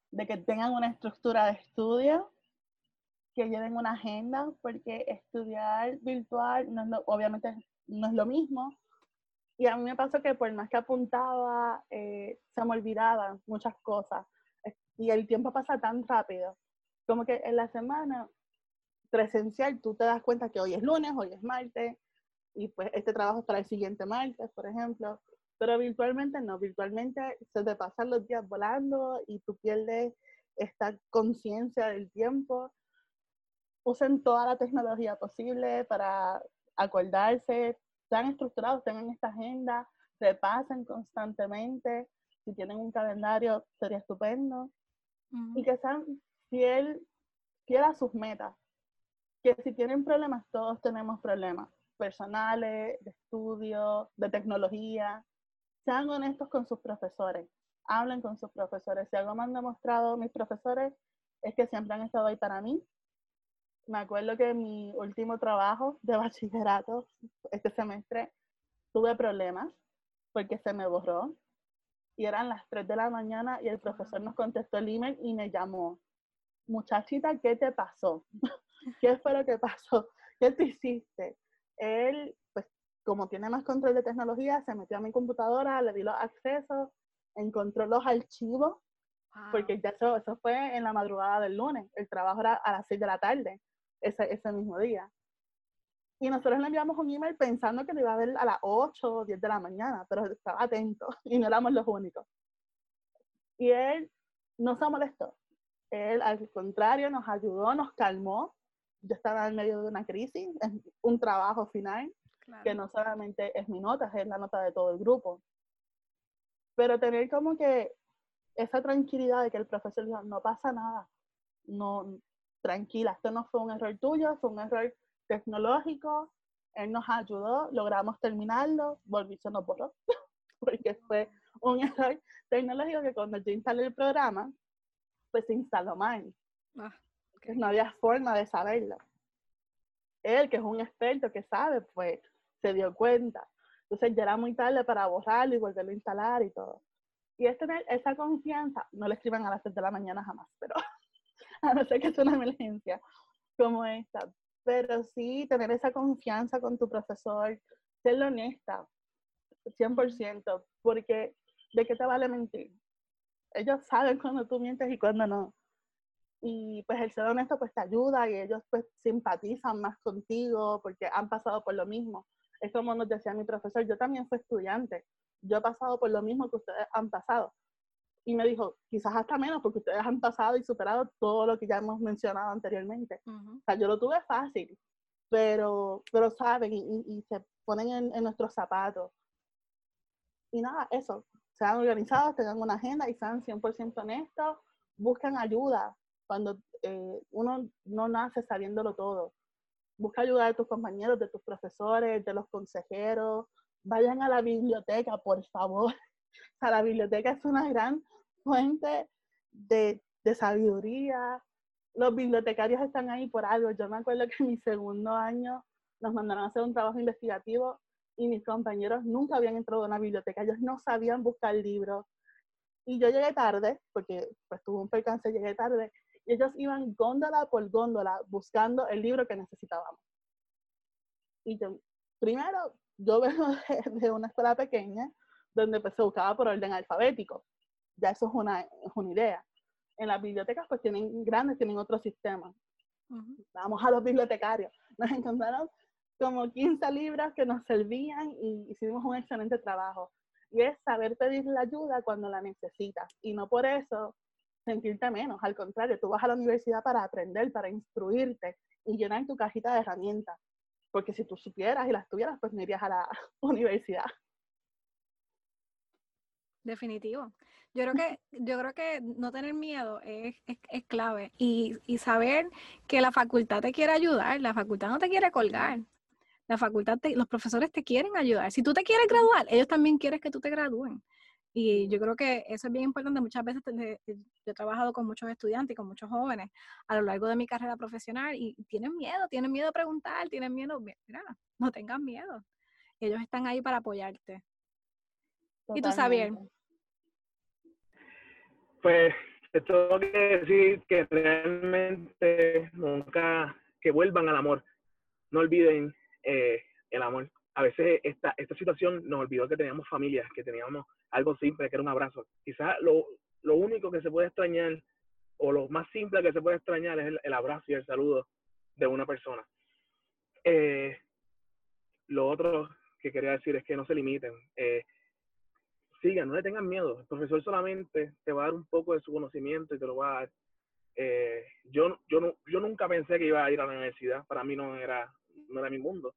B: de que tengan una estructura de estudio, que lleven una agenda, porque estudiar virtual no es obviamente no es lo mismo. Y a mí me pasó que por más que apuntaba, eh, se me olvidaban muchas cosas y el tiempo pasa tan rápido. Como que en la semana presencial tú te das cuenta que hoy es lunes, hoy es martes, y pues este trabajo es para el siguiente martes, por ejemplo. Pero virtualmente no, virtualmente se te pasan los días volando y tú pierdes esta conciencia del tiempo. Usen toda la tecnología posible para acordarse, sean estructurados, tengan esta agenda, repasen constantemente. Si tienen un calendario, sería estupendo y que sean fiel, fiel a sus metas. Que si tienen problemas, todos tenemos problemas personales, de estudio, de tecnología. Sean honestos con sus profesores, hablen con sus profesores. Si algo me han demostrado mis profesores es que siempre han estado ahí para mí. Me acuerdo que mi último trabajo de bachillerato, este semestre, tuve problemas porque se me borró y eran las 3 de la mañana y el profesor nos contestó el email y me llamó. Muchachita, ¿qué te pasó? ¿Qué fue lo que pasó? ¿Qué te hiciste? Él, pues como tiene más control de tecnología, se metió a mi computadora, le di los accesos, encontró los archivos, porque ya eso, eso fue en la madrugada del lunes. El trabajo era a las 6 de la tarde, ese, ese mismo día. Y nosotros le enviamos un email pensando que lo iba a ver a las 8 o 10 de la mañana, pero estaba atento y no éramos los únicos. Y él no se molestó. Él, al contrario, nos ayudó, nos calmó. Yo estaba en medio de una crisis, es un trabajo final, que no solamente es mi nota, es la nota de todo el grupo. Pero tener como que esa tranquilidad de que el profesor dijo, no pasa nada, no, tranquila, esto no fue un error tuyo, fue un error tecnológico, él nos ayudó, logramos terminarlo, volví, se nos borró, porque fue un error tecnológico que cuando yo instalé el programa, pues se instaló mal. Ah, no había forma de saberlo. Él, que es un experto que sabe, pues se dio cuenta. Entonces ya era muy tarde para borrarlo y volverlo a instalar y todo. Y es tener esa confianza, no le escriban a las 7 de la mañana jamás, pero a no ser que es una emergencia como esta, pero sí tener esa confianza con tu profesor, ser honesta, 100%, porque ¿de qué te vale mentir? Ellos saben cuando tú mientes y cuando no. Y pues el ser honesto pues te ayuda y ellos pues simpatizan más contigo porque han pasado por lo mismo. Es como nos decía mi profesor, yo también fui estudiante, yo he pasado por lo mismo que ustedes han pasado. Y me dijo, quizás hasta menos, porque ustedes han pasado y superado todo lo que ya hemos mencionado anteriormente. O sea, yo lo tuve fácil, pero, pero saben y, se ponen en, en, nuestros zapatos. Y nada, eso, sean organizados, tengan una agenda y sean 100% honestos, buscan ayuda cuando eh, uno no nace sabiéndolo todo. Busca ayuda de tus compañeros, de tus profesores, de los consejeros. Vayan a la biblioteca, por favor. O sea, la biblioteca es una gran fuente de, de sabiduría. Los bibliotecarios están ahí por algo. Yo me acuerdo que en mi segundo año nos mandaron a hacer un trabajo investigativo y mis compañeros nunca habían entrado a una biblioteca. Ellos no sabían buscar libros. Y yo llegué tarde, porque pues tuve un percance, llegué tarde, y ellos iban góndola por góndola buscando el libro que necesitábamos. Y yo, primero, yo vengo de, una escuela pequeña donde pues, se buscaba por orden alfabético. Ya eso es una, es una idea. En las bibliotecas pues tienen grandes, tienen otro sistema. Vamos a los bibliotecarios. Nos encontraron como 15 libros que nos servían y hicimos un excelente trabajo. Y es saber pedir la ayuda cuando la necesitas. Y no por eso sentirte menos. Al contrario, tú vas a la universidad para aprender, para instruirte y llenar tu cajita de herramientas. Porque si tú supieras y las tuvieras, pues no irías a la universidad.
A: Definitivo. Yo creo que, yo creo que no tener miedo es, es, clave y, y, saber que la facultad te quiere ayudar, la facultad no te quiere colgar. La facultad, los profesores te quieren ayudar. Si tú te quieres graduar, ellos también quieren que tú te gradúen. Y yo creo que eso es bien importante. Muchas veces yo he trabajado con muchos estudiantes y con muchos jóvenes a lo largo de mi carrera profesional y tienen miedo, tienen miedo a preguntar, tienen miedo. Mira, no tengan miedo. Ellos están ahí para apoyarte. ¿Y tú, Xavier?
C: Pues te tengo que decir que realmente nunca, que vuelvan al amor. No olviden eh, el amor. A veces esta, esta situación nos olvidó que teníamos familias, que teníamos algo simple, que era un abrazo. Quizás lo, lo único que se puede extrañar, o lo más simple que se puede extrañar, es el, abrazo y el saludo de una persona. Eh, lo otro que quería decir es que no se limiten. Eh, sigan, no le tengan miedo. El profesor solamente te va a dar un poco de su conocimiento y te lo va a dar. Eh, yo, yo, no, yo nunca pensé que iba a ir a la universidad. Para mí no era no era mi mundo.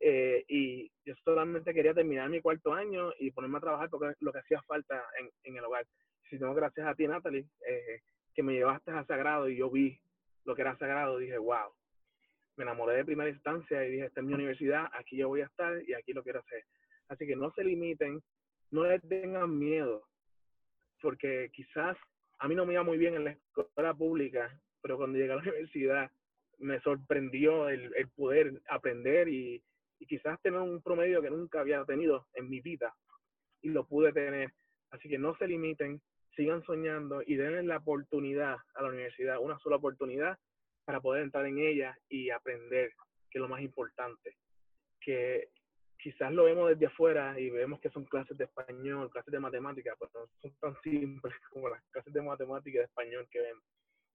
C: Eh, y yo solamente quería terminar mi cuarto año y ponerme a trabajar porque lo que hacía falta en, en el hogar. Si tengo gracias a ti, Natalie, eh, que me llevaste a Sagrado y yo vi lo que era Sagrado, dije, wow. Me enamoré de primera instancia y dije, esta es mi universidad, aquí yo voy a estar y aquí lo quiero hacer. Así que no se limiten, no les tengan miedo, porque quizás a mí no me iba muy bien en la escuela pública, pero cuando llegué a la universidad me sorprendió el, el poder aprender y, y, quizás tener un promedio que nunca había tenido en mi vida y lo pude tener. Así que no se limiten, sigan soñando y denle la oportunidad a la universidad, una sola oportunidad para poder entrar en ella y aprender, que es lo más importante. Que quizás lo vemos desde afuera y vemos que son clases de español, clases de matemáticas, pero no son tan simples como las clases de matemáticas y de español que vemos,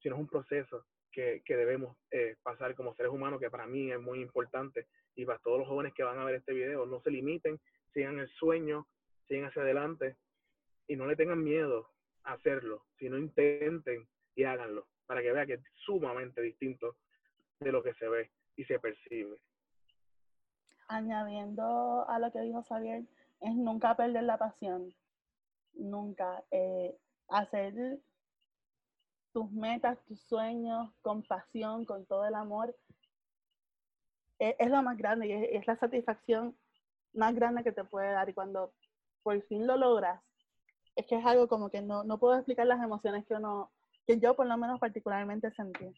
C: sino es un proceso que, debemos eh, pasar como seres humanos, que para mí es muy importante. Y para todos los jóvenes que van a ver este video, no se limiten, sigan el sueño, sigan hacia adelante y no le tengan miedo a hacerlo, sino intenten y háganlo, para que vean que es sumamente distinto de lo que se ve y se percibe.
B: Añadiendo a lo que dijo Xavier, es nunca perder la pasión, nunca eh, hacer tus metas, tus sueños, con pasión, con todo el amor, e, es, lo más grande y es, la satisfacción más grande que te puede dar. Y cuando por fin lo logras, es que es algo como que no, no puedo explicar las emociones que uno, que yo por lo menos particularmente sentí.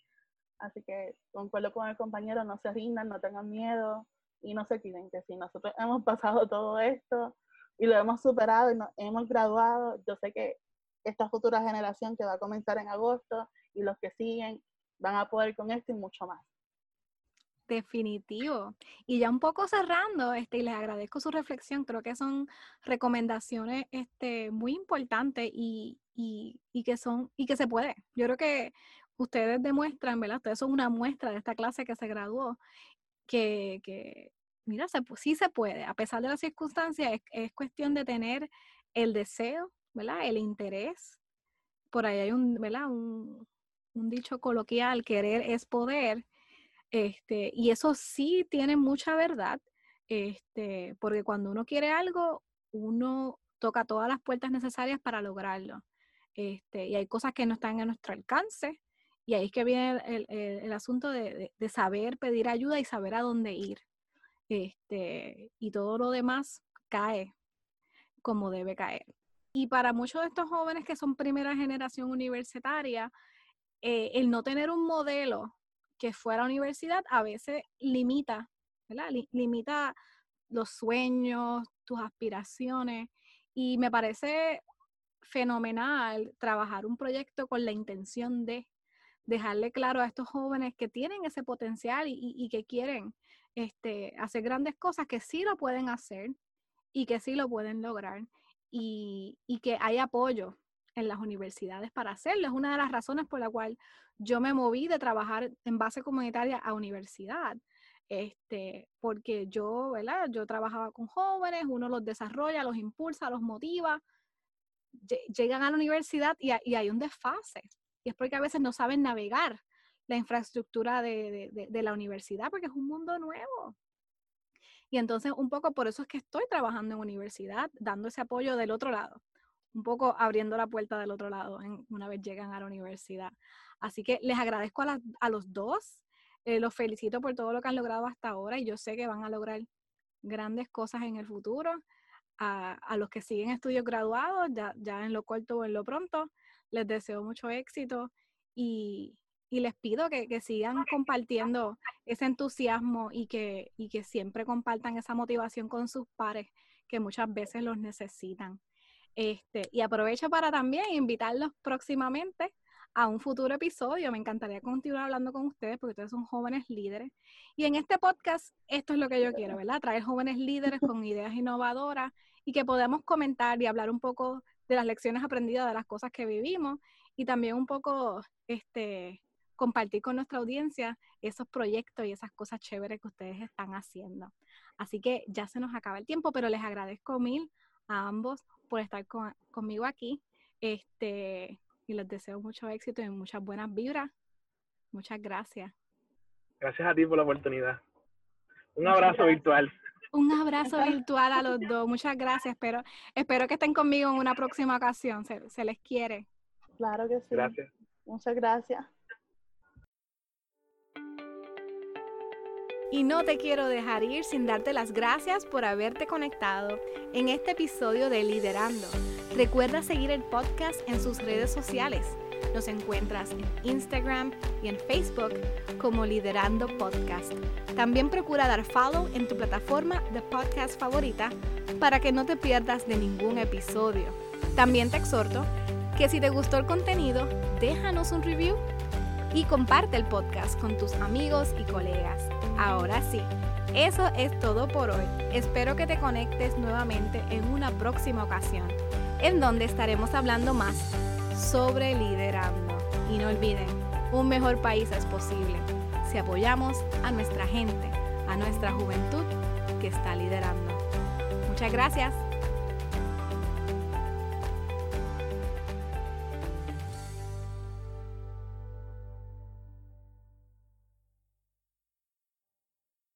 B: Así que concuerdo con el compañero, no se rindan, no tengan miedo y no se quiten, que si nosotros hemos pasado todo esto y lo hemos superado y nos hemos graduado, yo sé que esta futura generación que va a comenzar en agosto y los que siguen van a poder con esto y mucho más.
A: Definitivo. Y ya un poco cerrando, este, y les agradezco su reflexión, creo que son recomendaciones este, muy importantes y, y, y, que son, y que se puede. Yo creo que ustedes demuestran, ¿verdad? Ustedes son una muestra de esta clase que se graduó, que, que mira, se, sí se puede, a pesar de las circunstancias, es, es cuestión de tener el deseo, ¿verdad? El interés por ahí hay un, ¿verdad? Un, un dicho coloquial, querer es poder, este, y eso sí tiene mucha verdad, este, porque cuando uno quiere algo, uno toca todas las puertas necesarias para lograrlo. Este, y hay cosas que no están a nuestro alcance, y ahí es que viene el, asunto de, saber pedir ayuda y saber a dónde ir. Este, y todo lo demás cae como debe caer. Y para muchos de estos jóvenes que son primera generación universitaria, eh, el no tener un modelo que fuera universidad a veces limita, ¿verdad? limita los sueños, tus aspiraciones. Y me parece fenomenal trabajar un proyecto con la intención de dejarle claro a estos jóvenes que tienen ese potencial y, que quieren este, hacer grandes cosas, que sí lo pueden hacer y que sí lo pueden lograr y, que hay apoyo en las universidades para hacerlo. Es una de las razones por la cual yo me moví de trabajar en base comunitaria a universidad. Este, porque yo, ¿verdad? Yo trabajaba con jóvenes, uno los desarrolla, los impulsa, los motiva, llegan a la universidad y, hay un desfase. Y es porque a veces no saben navegar la infraestructura de, la universidad porque es un mundo nuevo. Y entonces un poco por eso es que estoy trabajando en universidad, dando ese apoyo del otro lado un poco abriendo la puerta del otro lado una vez llegan a la universidad. Así que les agradezco a, los dos, eh, los felicito por todo lo que han logrado hasta ahora y yo sé que van a lograr grandes cosas en el futuro. A, los que siguen estudios graduados, ya, ya en lo corto o en lo pronto, les deseo mucho éxito y, les pido que, que, sigan compartiendo ese entusiasmo y que, y que siempre compartan esa motivación con sus pares que muchas veces los necesitan. Este, y aprovecho para también invitarlos próximamente a un futuro episodio. Me encantaría continuar hablando con ustedes porque ustedes son jóvenes líderes. Y en este podcast, esto es lo que yo quiero, ¿verdad? Traer jóvenes líderes con ideas innovadoras y que podamos comentar y hablar un poco de las lecciones aprendidas, de las cosas que vivimos y también un poco este, compartir con nuestra audiencia esos proyectos y esas cosas chéveres que ustedes están haciendo. Así que ya se nos acaba el tiempo, pero les agradezco mil a ambos por estar conmigo aquí. Este, y les deseo mucho éxito y muchas buenas vibras. Muchas gracias.
C: Gracias a ti por la oportunidad. Un abrazo virtual.
A: Un abrazo virtual a los dos. Muchas gracias. Espero, espero que estén conmigo en una próxima ocasión. Se, se les quiere.
B: Claro que sí.
C: Gracias.
B: Muchas gracias.
A: Y no te quiero dejar ir sin darte las gracias por haberte conectado en este episodio de Liderando. Recuerda seguir el podcast en sus redes sociales. Nos encuentras en Instagram y en Facebook como Liderando Podcast. También procura dar follow en tu plataforma de podcast favorita para que no te pierdas de ningún episodio. También te exhorto que si te gustó el contenido, déjanos un review y comparte el podcast con tus amigos y colegas. Ahora sí, eso es todo por hoy. Espero que te conectes nuevamente en una próxima ocasión, en donde estaremos hablando más sobre liderando. Y no olviden, un mejor país es posible si apoyamos a nuestra gente, a nuestra juventud que está liderando. Muchas gracias.